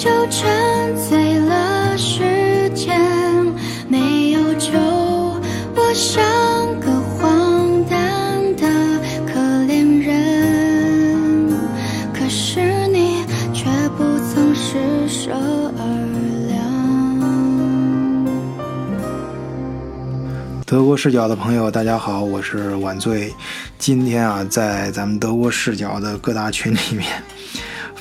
就沉醉了时间，没有酒，我像个荒诞的可怜人。可是你却不曾施舍二两。德国视角的朋友，大家好，我是晚醉。今天啊，在咱们德国视角的各大群里面，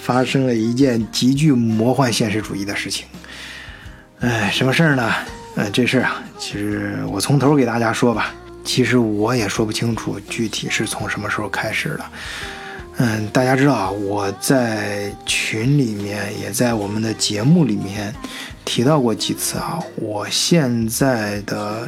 发生了一件极具魔幻现实主义的事情。哎，什么事儿呢？呃，这事儿啊，其实我从头给大家说吧。其实我也说不清楚具体是从什么时候开始的。嗯，大家知道啊，我在群里面，也在我们的节目里面提到过几次啊。我现在的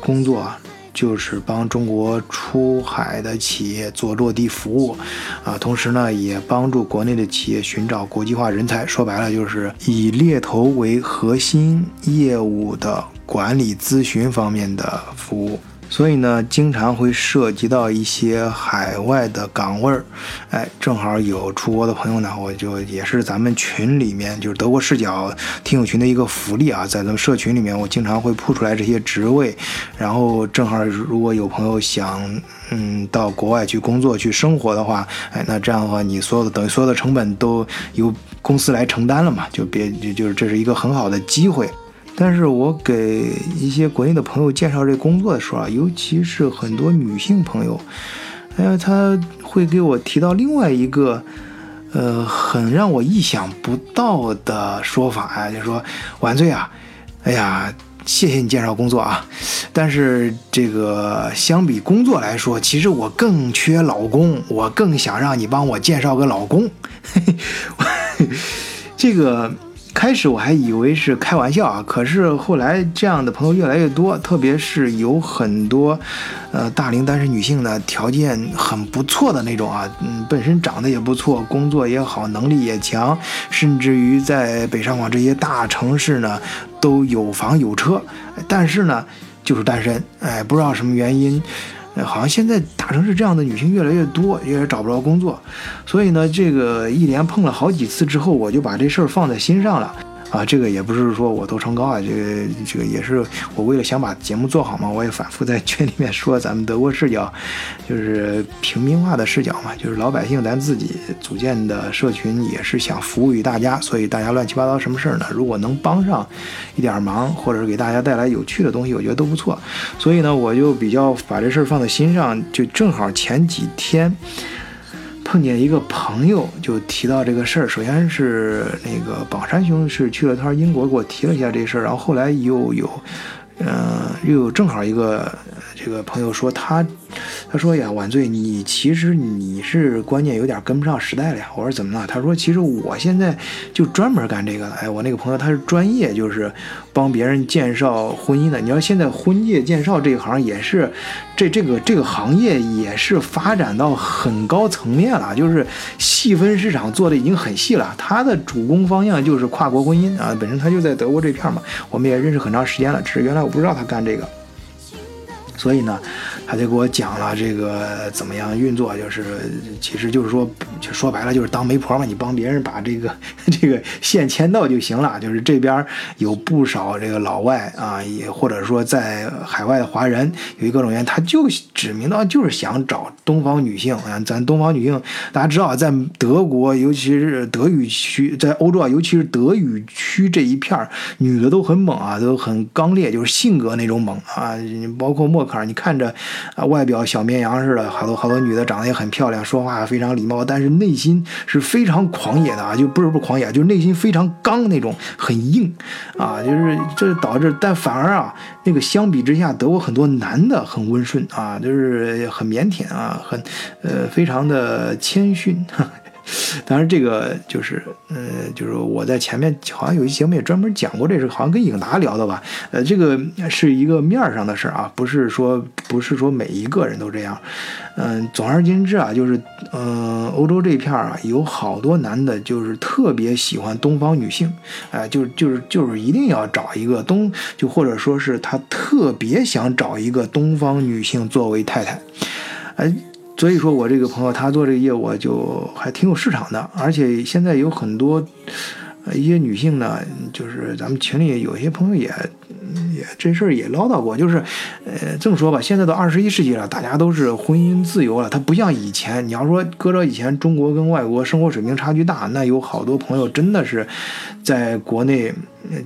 工作，就是帮中国出海的企业做落地服务，啊，同时呢，也帮助国内的企业寻找国际化人才。说白了，就是以猎头为核心业务的管理咨询方面的服务。所以呢，经常会涉及到一些海外的岗位儿，哎，正好有出国的朋友呢，我就也是咱们群里面就是德国视角听友群的一个福利啊，在咱们社群里面，我经常会铺出来这些职位，然后正好如果有朋友想嗯到国外去工作去生活的话，哎，那这样的话，你所有的等于所有的成本都由公司来承担了嘛，就别就就是这是一个很好的机会。但是我给一些国内的朋友介绍这工作的时候啊，尤其是很多女性朋友，哎呀，他会给我提到另外一个，呃，很让我意想不到的说法啊，就说晚醉啊，哎呀，谢谢你介绍工作啊，但是这个相比工作来说，其实我更缺老公，我更想让你帮我介绍个老公，嘿 嘿这个。开始我还以为是开玩笑啊，可是后来这样的朋友越来越多，特别是有很多，呃，大龄单身女性呢，条件很不错的那种啊，嗯，本身长得也不错，工作也好，能力也强，甚至于在北上广这些大城市呢，都有房有车，但是呢，就是单身，哎，不知道什么原因。好像现在大城市这样的女性越来越多，也找不着工作，所以呢，这个一连碰了好几次之后，我就把这事儿放在心上了。啊，这个也不是说我多崇高啊，这个这个也是我为了想把节目做好嘛，我也反复在 群里面说，咱们德国视角就是平民化的视角嘛，就是老百姓咱自己组建的社群也是想服务于大家，所以大家乱七八糟什么事儿呢？如果能帮上一点忙，或者是给大家带来有趣的东西，我觉得都不错。所以呢，我就比较把这事儿放在心上，就正好前几天。碰见一个朋友就提到这个事儿，首先是那个宝山兄是去了趟英国，给我提了一下这事儿，然后后来又有，嗯，又有正好一个这个朋友说他。他说呀，晚醉，你其实你是观念有点跟不上时代了呀。我说怎么了？他说其实我现在就专门干这个的。哎，我那个朋友他是专业，就是帮别人介绍婚姻的。你要现在婚介介绍这一行也是，这这个这个行业也是发展到很高层面了，就是细分市场做的已经很细了。他的主攻方向就是跨国婚姻啊，本身他就在德国这片嘛，我们也认识很长时间了。只是原来不知道他干这个。所以呢，他就给我讲了这个怎么样运作，就是其实就是说，就说白了就是当媒婆嘛，你帮别人把这个 这个线牵到就行了。就是这边有不少这个老外啊，也或者说在海外的华人，有一各种原因，他就指名道就是想找东方女性啊。咱东方女性大家知道，在德国，尤其是德语区，在欧洲啊，尤其是德语区这一片女的都很猛啊，都很刚烈，就是性格那种猛啊，包括默克尔。你看着啊，外表小绵羊似的，好多好多女的长得也很漂亮，说话非常礼貌，但是内心是非常狂野的啊，就不是不狂野，就是内心非常刚那种，很硬啊，就是这导致，但反而啊，那个相比之下，德国很多男的很温顺啊，就是很腼腆啊，很呃，非常的谦逊。当然，这个就是，呃，就是我在前面好像有一节目也专门讲过这事，好像跟颖达聊的吧。呃，这个是一个面儿上的事儿啊，不是说不是说每一个人都这样。嗯，总而言之啊，就是，嗯，欧洲这片儿啊，有好多男的，就是特别喜欢东方女性，哎，就就是就是一定要找一个东，就或者说是他特别想找一个东方女性作为太太，哎。所以说我这个朋友他做这个业务就还挺有市场的，而且现在有很多，一些女性呢，就是咱们群里有些朋友也也这事儿也唠叨过，就是呃这么说吧，现在都二十一世纪了，大家都是婚姻自由了，它不像以前。你要说搁着以前中国跟外国生活水平差距大，那有好多朋友真的是在国内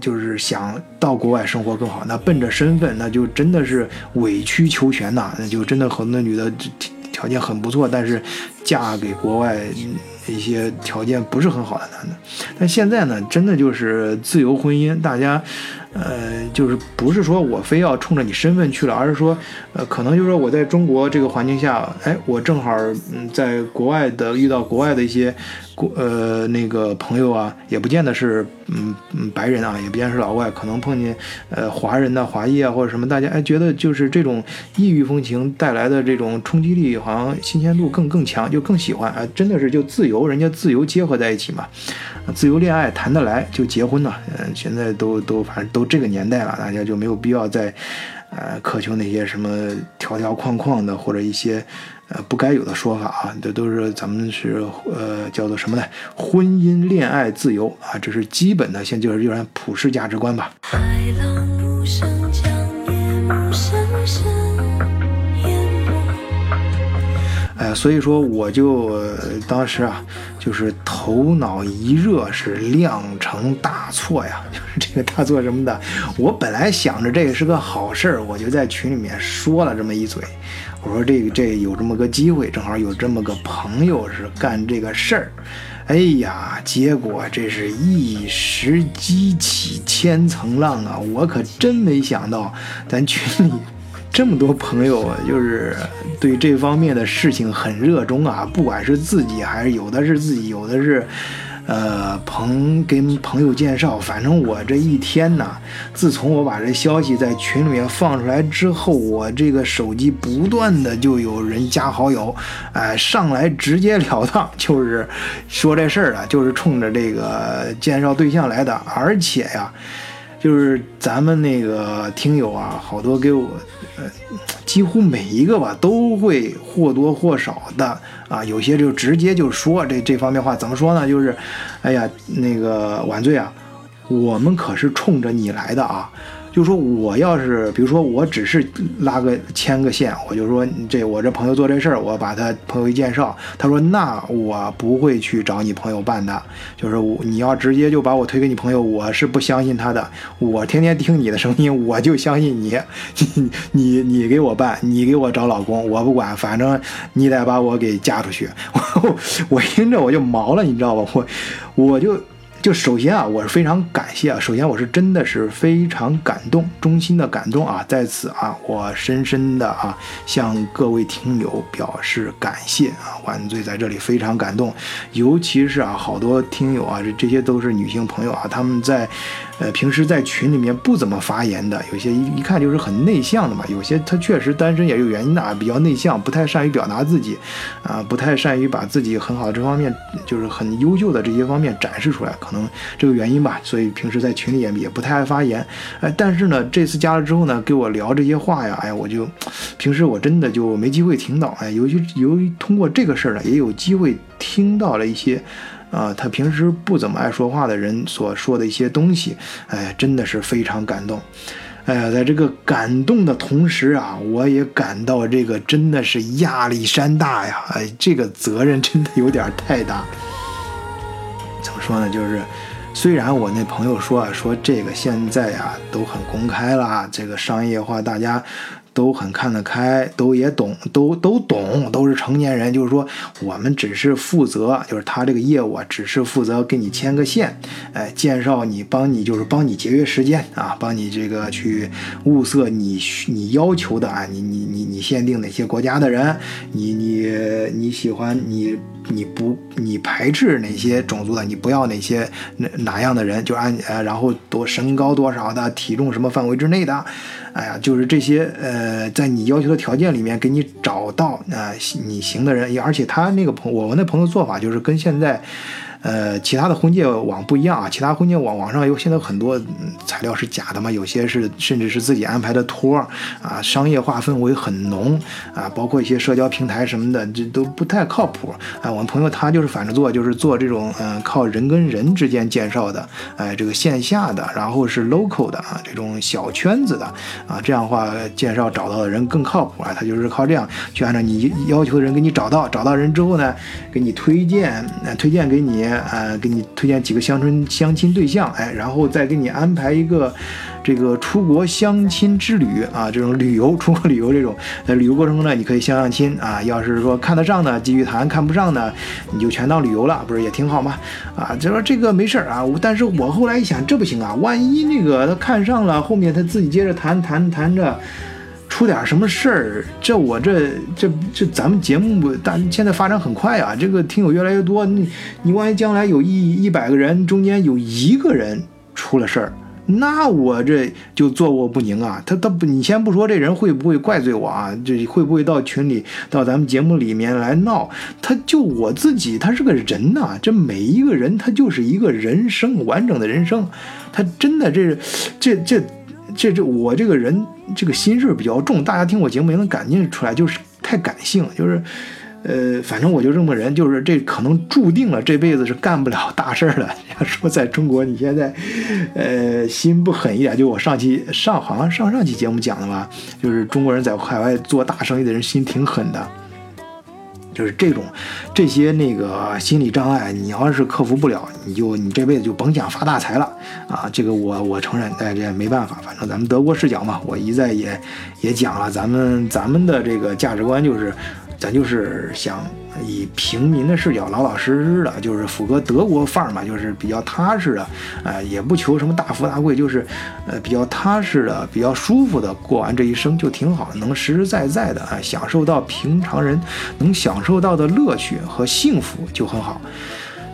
就是想到国外生活更好，那奔着身份，那就真的是委曲求全呐，那就真的很多女的条件很不错，但是嫁给国外。一些条件不是很好的男的，但现在呢，真的就是自由婚姻，大家，呃，就是不是说我非要冲着你身份去了，而是说，呃，可能就是说我在中国这个环境下，哎，我正好嗯，在国外的遇到国外的一些。国呃那个朋友啊，也不见得是嗯嗯白人啊，也不见是老外，可能碰见呃华人的华裔啊或者什么，大家哎觉得就是这种异域风情带来的这种冲击力，好像新鲜度更更强，就更喜欢啊，真的是就自由，人家自由结合在一起嘛，自由恋爱谈得来就结婚了，嗯，现在都都反正都这个年代了，大家就没有必要再呃渴求那些什么条条框框的或者一些。呃，不该有的说法啊，这都是咱们是呃叫做什么呢？婚姻恋爱自由啊，这是基本的，先就是有点普世价值观吧。哎，所以说我就当时啊，就是头脑一热，是酿成大错呀。就是这个大错什么的，我本来想着这个是个好事儿，我就在群里面说了这么一嘴。我说这个这有这么个机会，正好有这么个朋友是干这个事儿，哎呀，结果这是一时激起千层浪啊！我可真没想到，咱群里这么多朋友，就是对这方面的事情很热衷啊，不管是自己还是有的是自己，有的是。呃，朋跟朋友介绍，反正我这一天呢，自从我把这消息在群里面放出来之后，我这个手机不断的就有人加好友，哎，上来直截了当就是说这事儿啊，就是冲着这个介绍对象来的，而且呀，就是咱们那个听友啊，好多给我，呃，几乎每一个吧，都会或多或少的。啊，有些就直接就说这这方面话，怎么说呢？就是，哎呀，那个晚醉啊，我们可是冲着你来的啊。就说我要是，比如说我只是拉个牵个线，我就说这我这朋友做这事儿，我把他朋友一介绍，他说那我不会去找你朋友办的，就是你要直接就把我推给你朋友，我是不相信他的，我天天听你的声音，我就相信你，你你你给我办，你给我找老公，我不管，反正你得把我给嫁出去，我我听着我就毛了，你知道吧？我我就。就首先啊，我是非常感谢啊。首先我是真的是非常感动，衷心的感动啊。在此啊，我深深的啊向各位听友表示感谢啊。万岁在这里非常感动，尤其是啊好多听友啊，这这些都是女性朋友啊，他们在。呃，平时在群里面不怎么发言的，有些一一看就是很内向的嘛。有些他确实单身也有原因的啊，比较内向，不太善于表达自己，啊，不太善于把自己很好的这方面，就是很优秀的这些方面展示出来，可能这个原因吧。所以平时在群里也也不太爱发言。哎，但是呢，这次加了之后呢，给我聊这些话呀，哎，我就平时我真的就没机会听到。哎，尤其由于通过这个事儿呢，也有机会听到了一些。啊，他平时不怎么爱说话的人所说的一些东西，哎，真的是非常感动。哎呀，在这个感动的同时啊，我也感到这个真的是压力山大呀！哎，这个责任真的有点太大。怎么说呢？就是虽然我那朋友说啊，说这个现在呀都很公开了，这个商业化，大家。都很看得开，都也懂，都都懂，都是成年人。就是说，我们只是负责，就是他这个业务啊，只是负责给你牵个线，哎，介绍你，帮你，就是帮你节约时间啊，帮你这个去物色你你要求的啊，你你你你限定哪些国家的人，你你你喜欢你。你不，你排斥哪些种族的？你不要哪些哪哪样的人？就按呃，然后多身高多少的，体重什么范围之内的？哎呀，就是这些呃，在你要求的条件里面给你找到啊你行的人。而且他那个朋，我们的朋友做法就是跟现在。呃，其他的婚介网不一样啊，其他婚介网网上有现在很多材料是假的嘛，有些是甚至是自己安排的托儿啊，商业化氛围很浓啊，包括一些社交平台什么的，这都不太靠谱啊。我们朋友他就是反着做，就是做这种嗯靠人跟人之间介绍的，哎，这个线下的，然后是 local 的啊，这种小圈子的啊，这样的话介绍找到的人更靠谱啊，他就是靠这样去按照你要求的人给你找到，找到人之后呢，给你推荐，推荐给你。呃，给你推荐几个乡村相亲对象，哎，然后再给你安排一个这个出国相亲之旅啊，这种旅游出国旅游这种，在旅游过程中呢，你可以相相亲啊。要是说看得上呢，继续谈；看不上呢，你就全当旅游了，不是也挺好吗？啊，就说这个没事儿啊。但是我后来一想，这不行啊，万一那个他看上了，后面他自己接着谈谈谈着。出点什么事儿，这我这这这咱们节目但现在发展很快啊，这个听友越来越多，你你万一将来有一一百个人中间有一个人出了事儿，那我这就坐卧不宁啊。他他不，你先不说这人会不会怪罪我啊，这会不会到群里到咱们节目里面来闹？他就我自己，他是个人呐，这每一个人他就是一个人生完整的人生，他真的这这。这这这我这个人这个心事比较重，大家听我节目也能感觉出来，就是太感性，就是，呃，反正我就这么人，就是这可能注定了这辈子是干不了大事儿的。要说在中国，你现在，呃，心不狠一点，就我上期上好像上上期节目讲的吧，就是中国人在海外做大生意的人心挺狠的。就是这种，这些那个心理障碍，你要是克服不了，你就你这辈子就甭想发大财了啊！这个我我承认，但这没办法，反正咱们德国视角嘛，我一再也也讲了，咱们咱们的这个价值观就是。咱就是想以平民的视角，老老实实的，就是符合德国范儿嘛，就是比较踏实的，啊，也不求什么大富大贵，就是呃比较踏实的、比较舒服的过完这一生就挺好，能实实在在的啊享受到平常人能享受到的乐趣和幸福就很好。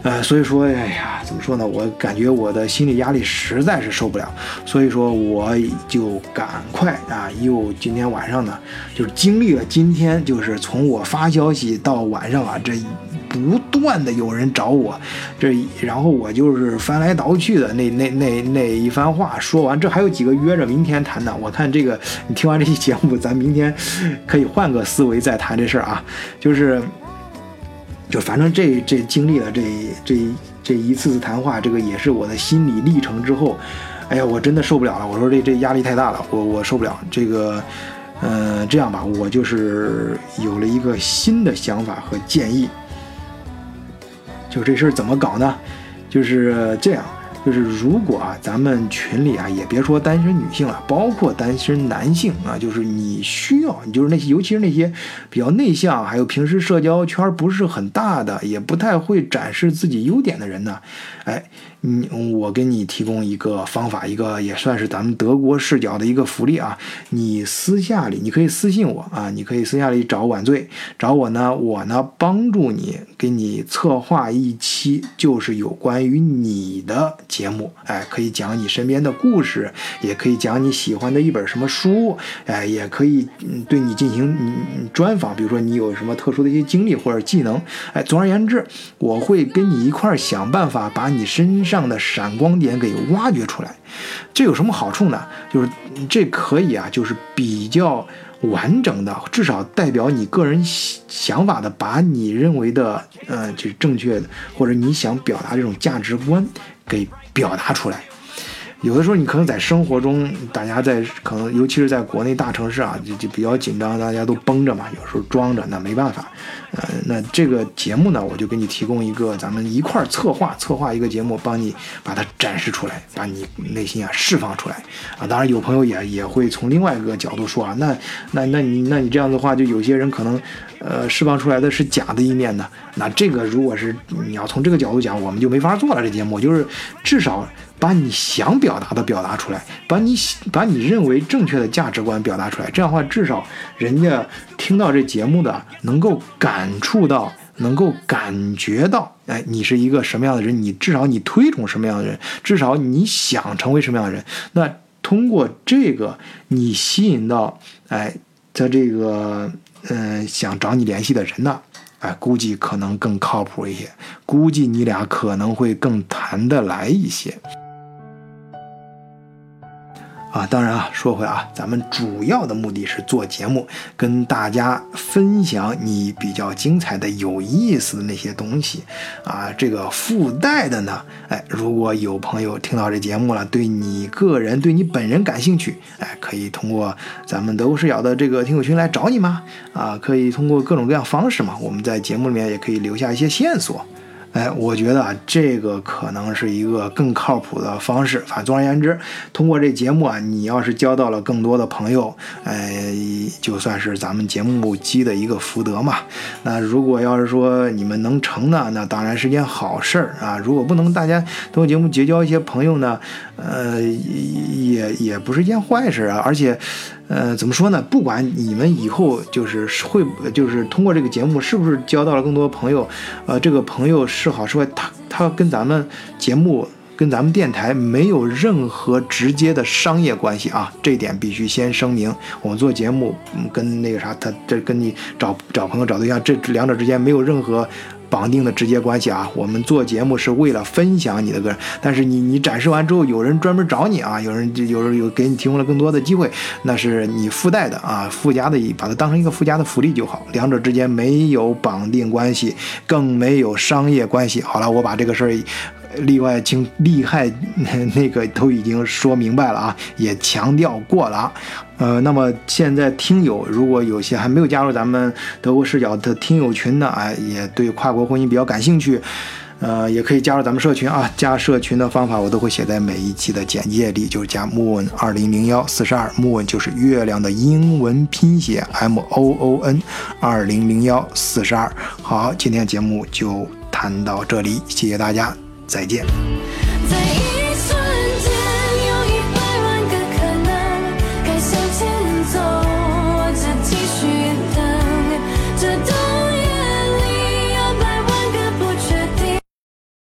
呃，所以说，哎呀，怎么说呢？我感觉我的心理压力实在是受不了，所以说我就赶快啊，又今天晚上呢，就是经历了今天，就是从我发消息到晚上啊，这不断的有人找我，这然后我就是翻来倒去的那那那那一番话说完，这还有几个约着明天谈的。我看这个，你听完这期节目，咱明天可以换个思维再谈这事儿啊，就是。就反正这这经历了这这这一次次谈话，这个也是我的心理历程之后，哎呀，我真的受不了了。我说这这压力太大了，我我受不了。这个，嗯，这样吧，我就是有了一个新的想法和建议。就这事儿怎么搞呢？就是这样。就是如果啊，咱们群里啊，也别说单身女性了，包括单身男性啊，就是你需要，你就是那些，尤其是那些比较内向，还有平时社交圈不是很大的，也不太会展示自己优点的人呢，哎。你我给你提供一个方法，一个也算是咱们德国视角的一个福利啊。你私下里你可以私信我啊，你可以私下里找晚醉，找我呢，我呢帮助你，给你策划一期就是有关于你的节目。哎，可以讲你身边的故事，也可以讲你喜欢的一本什么书，哎，也可以对你进行专访，比如说你有什么特殊的一些经历或者技能。哎，总而言之，我会跟你一块儿想办法把你身。上的闪光点给挖掘出来，这有什么好处呢？就是这可以啊，就是比较完整的，至少代表你个人想法的，把你认为的呃，就是正确的，或者你想表达这种价值观给表达出来。有的时候你可能在生活中，大家在可能尤其是在国内大城市啊，就就比较紧张，大家都绷着嘛，有时候装着那没办法。呃，那这个节目呢，我就给你提供一个，咱们一块儿策划策划一个节目，帮你把它展示出来，把你内心啊释放出来啊。当然有朋友也也会从另外一个角度说啊，那那那你那你这样的话，就有些人可能呃释放出来的是假的一面呢。那这个如果是你要从这个角度讲，我们就没法做了。这节目就是至少。把你想表达的表达出来，把你把你认为正确的价值观表达出来，这样的话，至少人家听到这节目的能够感触到，能够感觉到，哎，你是一个什么样的人？你至少你推崇什么样的人？至少你想成为什么样的人？那通过这个，你吸引到，哎，他这个，嗯，想找你联系的人呢？哎，估计可能更靠谱一些，估计你俩可能会更谈得来一些。啊，当然啊，说回啊，咱们主要的目的是做节目，跟大家分享你比较精彩的、有意思的那些东西。啊，这个附带的呢，哎，如果有朋友听到这节目了，对你个人、对你本人感兴趣，哎，可以通过咱们德国视角的这个听友群来找你嘛。啊，可以通过各种各样方式嘛，我们在节目里面也可以留下一些线索。哎，我觉得啊，这个可能是一个更靠谱的方式。反正总而言之，通过这节目啊，你要是交到了更多的朋友，哎，就算是咱们节目积的一个福德嘛。那如果要是说你们能成呢，那当然是件好事儿啊。如果不能，大家通过节目结交一些朋友呢，呃，也也不是一件坏事啊。而且。呃，怎么说呢？不管你们以后就是会，就是通过这个节目是不是交到了更多朋友，呃，这个朋友是好是坏，他他跟咱们节目、跟咱们电台没有任何直接的商业关系啊，这点必须先声明。我们做节目，嗯，跟那个啥，他这跟你找找朋友、找对象，这两者之间没有任何。绑定的直接关系啊，我们做节目是为了分享你的个人，但是你你展示完之后，有人专门找你啊，有人有人有给你提供了更多的机会，那是你附带的啊，附加的，把它当成一个附加的福利就好，两者之间没有绑定关系，更没有商业关系。好了，我把这个事儿。例外经厉害，那个都已经说明白了啊，也强调过了啊。呃，那么现在听友如果有些还没有加入咱们德国视角的听友群呢，啊，也对跨国婚姻比较感兴趣，呃，也可以加入咱们社群啊。加社群的方法我都会写在每一期的简介里，就是加 moon 二零零幺四十二，moon 就是月亮的英文拼写 m o o n 二零零幺四十二。好，今天节目就谈到这里，谢谢大家。再见。